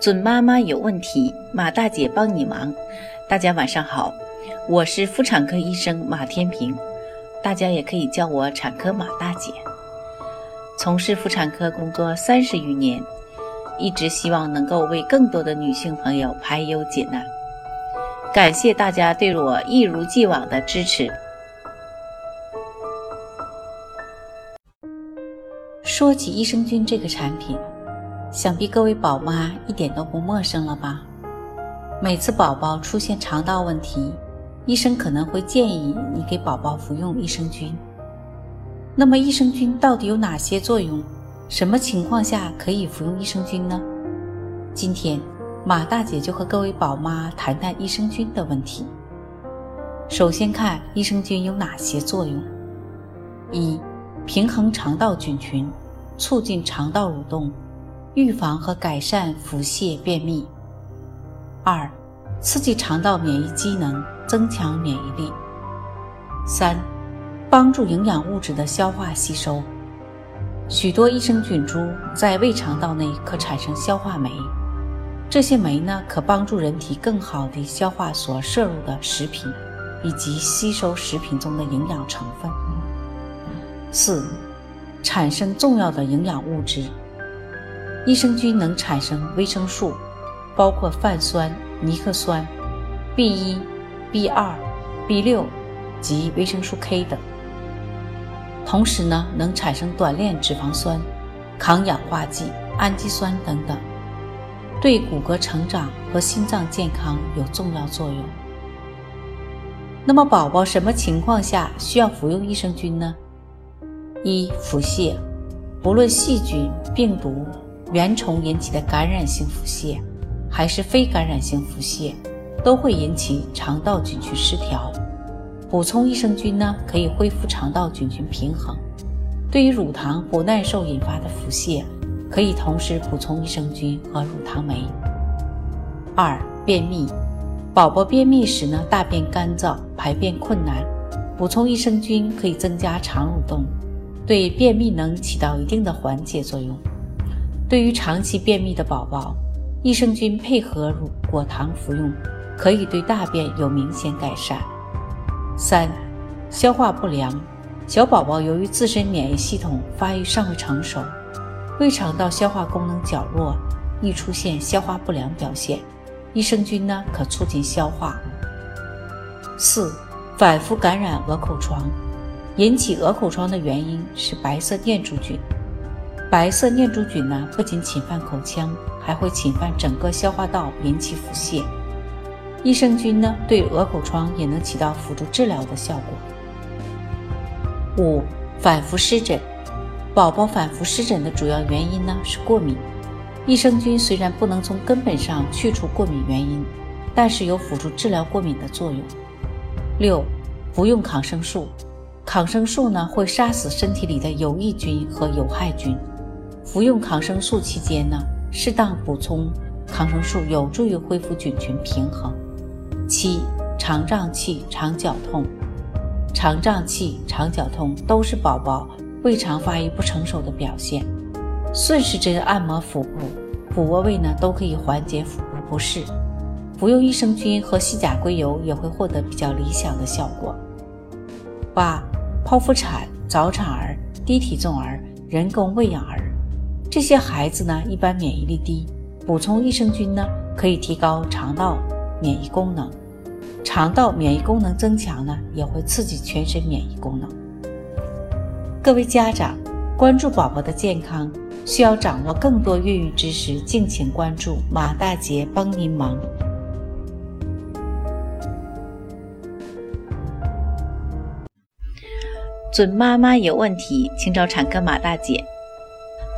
准妈妈有问题，马大姐帮你忙。大家晚上好，我是妇产科医生马天平，大家也可以叫我产科马大姐。从事妇产科工作三十余年，一直希望能够为更多的女性朋友排忧解难。感谢大家对我一如既往的支持。说起益生菌这个产品。想必各位宝妈一点都不陌生了吧？每次宝宝出现肠道问题，医生可能会建议你给宝宝服用益生菌。那么益生菌到底有哪些作用？什么情况下可以服用益生菌呢？今天马大姐就和各位宝妈谈谈益生菌的问题。首先看益生菌有哪些作用：一、平衡肠道菌群，促进肠道蠕动。预防和改善腹泻、便秘。二、刺激肠道免疫机能，增强免疫力。三、帮助营养物质的消化吸收。许多益生菌株在胃肠道内可产生消化酶，这些酶呢可帮助人体更好地消化所摄入的食品，以及吸收食品中的营养成分。四、产生重要的营养物质。益生菌能产生维生素，包括泛酸、尼克酸、B1、B2、B6 及维生素 K 等。同时呢，能产生短链脂肪酸、抗氧化剂、氨基酸等等，对骨骼成长和心脏健康有重要作用。那么，宝宝什么情况下需要服用益生菌呢？一、腹泻，不论细菌、病毒。原虫引起的感染性腹泻，还是非感染性腹泻，都会引起肠道菌群失调。补充益生菌呢，可以恢复肠道菌群平衡。对于乳糖不耐受引发的腹泻，可以同时补充益生菌和乳糖酶。二、便秘，宝宝便秘时呢，大便干燥，排便困难，补充益生菌可以增加肠蠕动，对便秘能起到一定的缓解作用。对于长期便秘的宝宝，益生菌配合乳果糖服用，可以对大便有明显改善。三、消化不良，小宝宝由于自身免疫系统发育尚未成熟，胃肠道消化功能较弱，易出现消化不良表现。益生菌呢，可促进消化。四、反复感染鹅口疮，引起鹅口疮的原因是白色念珠菌。白色念珠菌呢，不仅侵犯口腔，还会侵犯整个消化道，引起腹泻。益生菌呢，对鹅口疮也能起到辅助治疗的效果。五、反复湿疹，宝宝反复湿疹的主要原因呢是过敏。益生菌虽然不能从根本上去除过敏原因，但是有辅助治疗过敏的作用。六、服用抗生素，抗生素呢会杀死身体里的有益菌和有害菌。服用抗生素期间呢，适当补充抗生素有助于恢复菌群平衡。七、肠胀气、肠绞痛，肠胀气、肠绞痛都是宝宝胃肠发育不成熟的表现。顺时针按摩腹部、腹窝位呢，都可以缓解腹部不适。服用益生菌和西甲硅油也会获得比较理想的效果。八、剖腹产、早产儿、低体重儿、人工喂养儿。这些孩子呢，一般免疫力低，补充益生菌呢，可以提高肠道免疫功能。肠道免疫功能增强呢，也会刺激全身免疫功能。各位家长，关注宝宝的健康，需要掌握更多孕育知识，敬请关注马大姐帮您忙。准妈妈有问题，请找产科马大姐。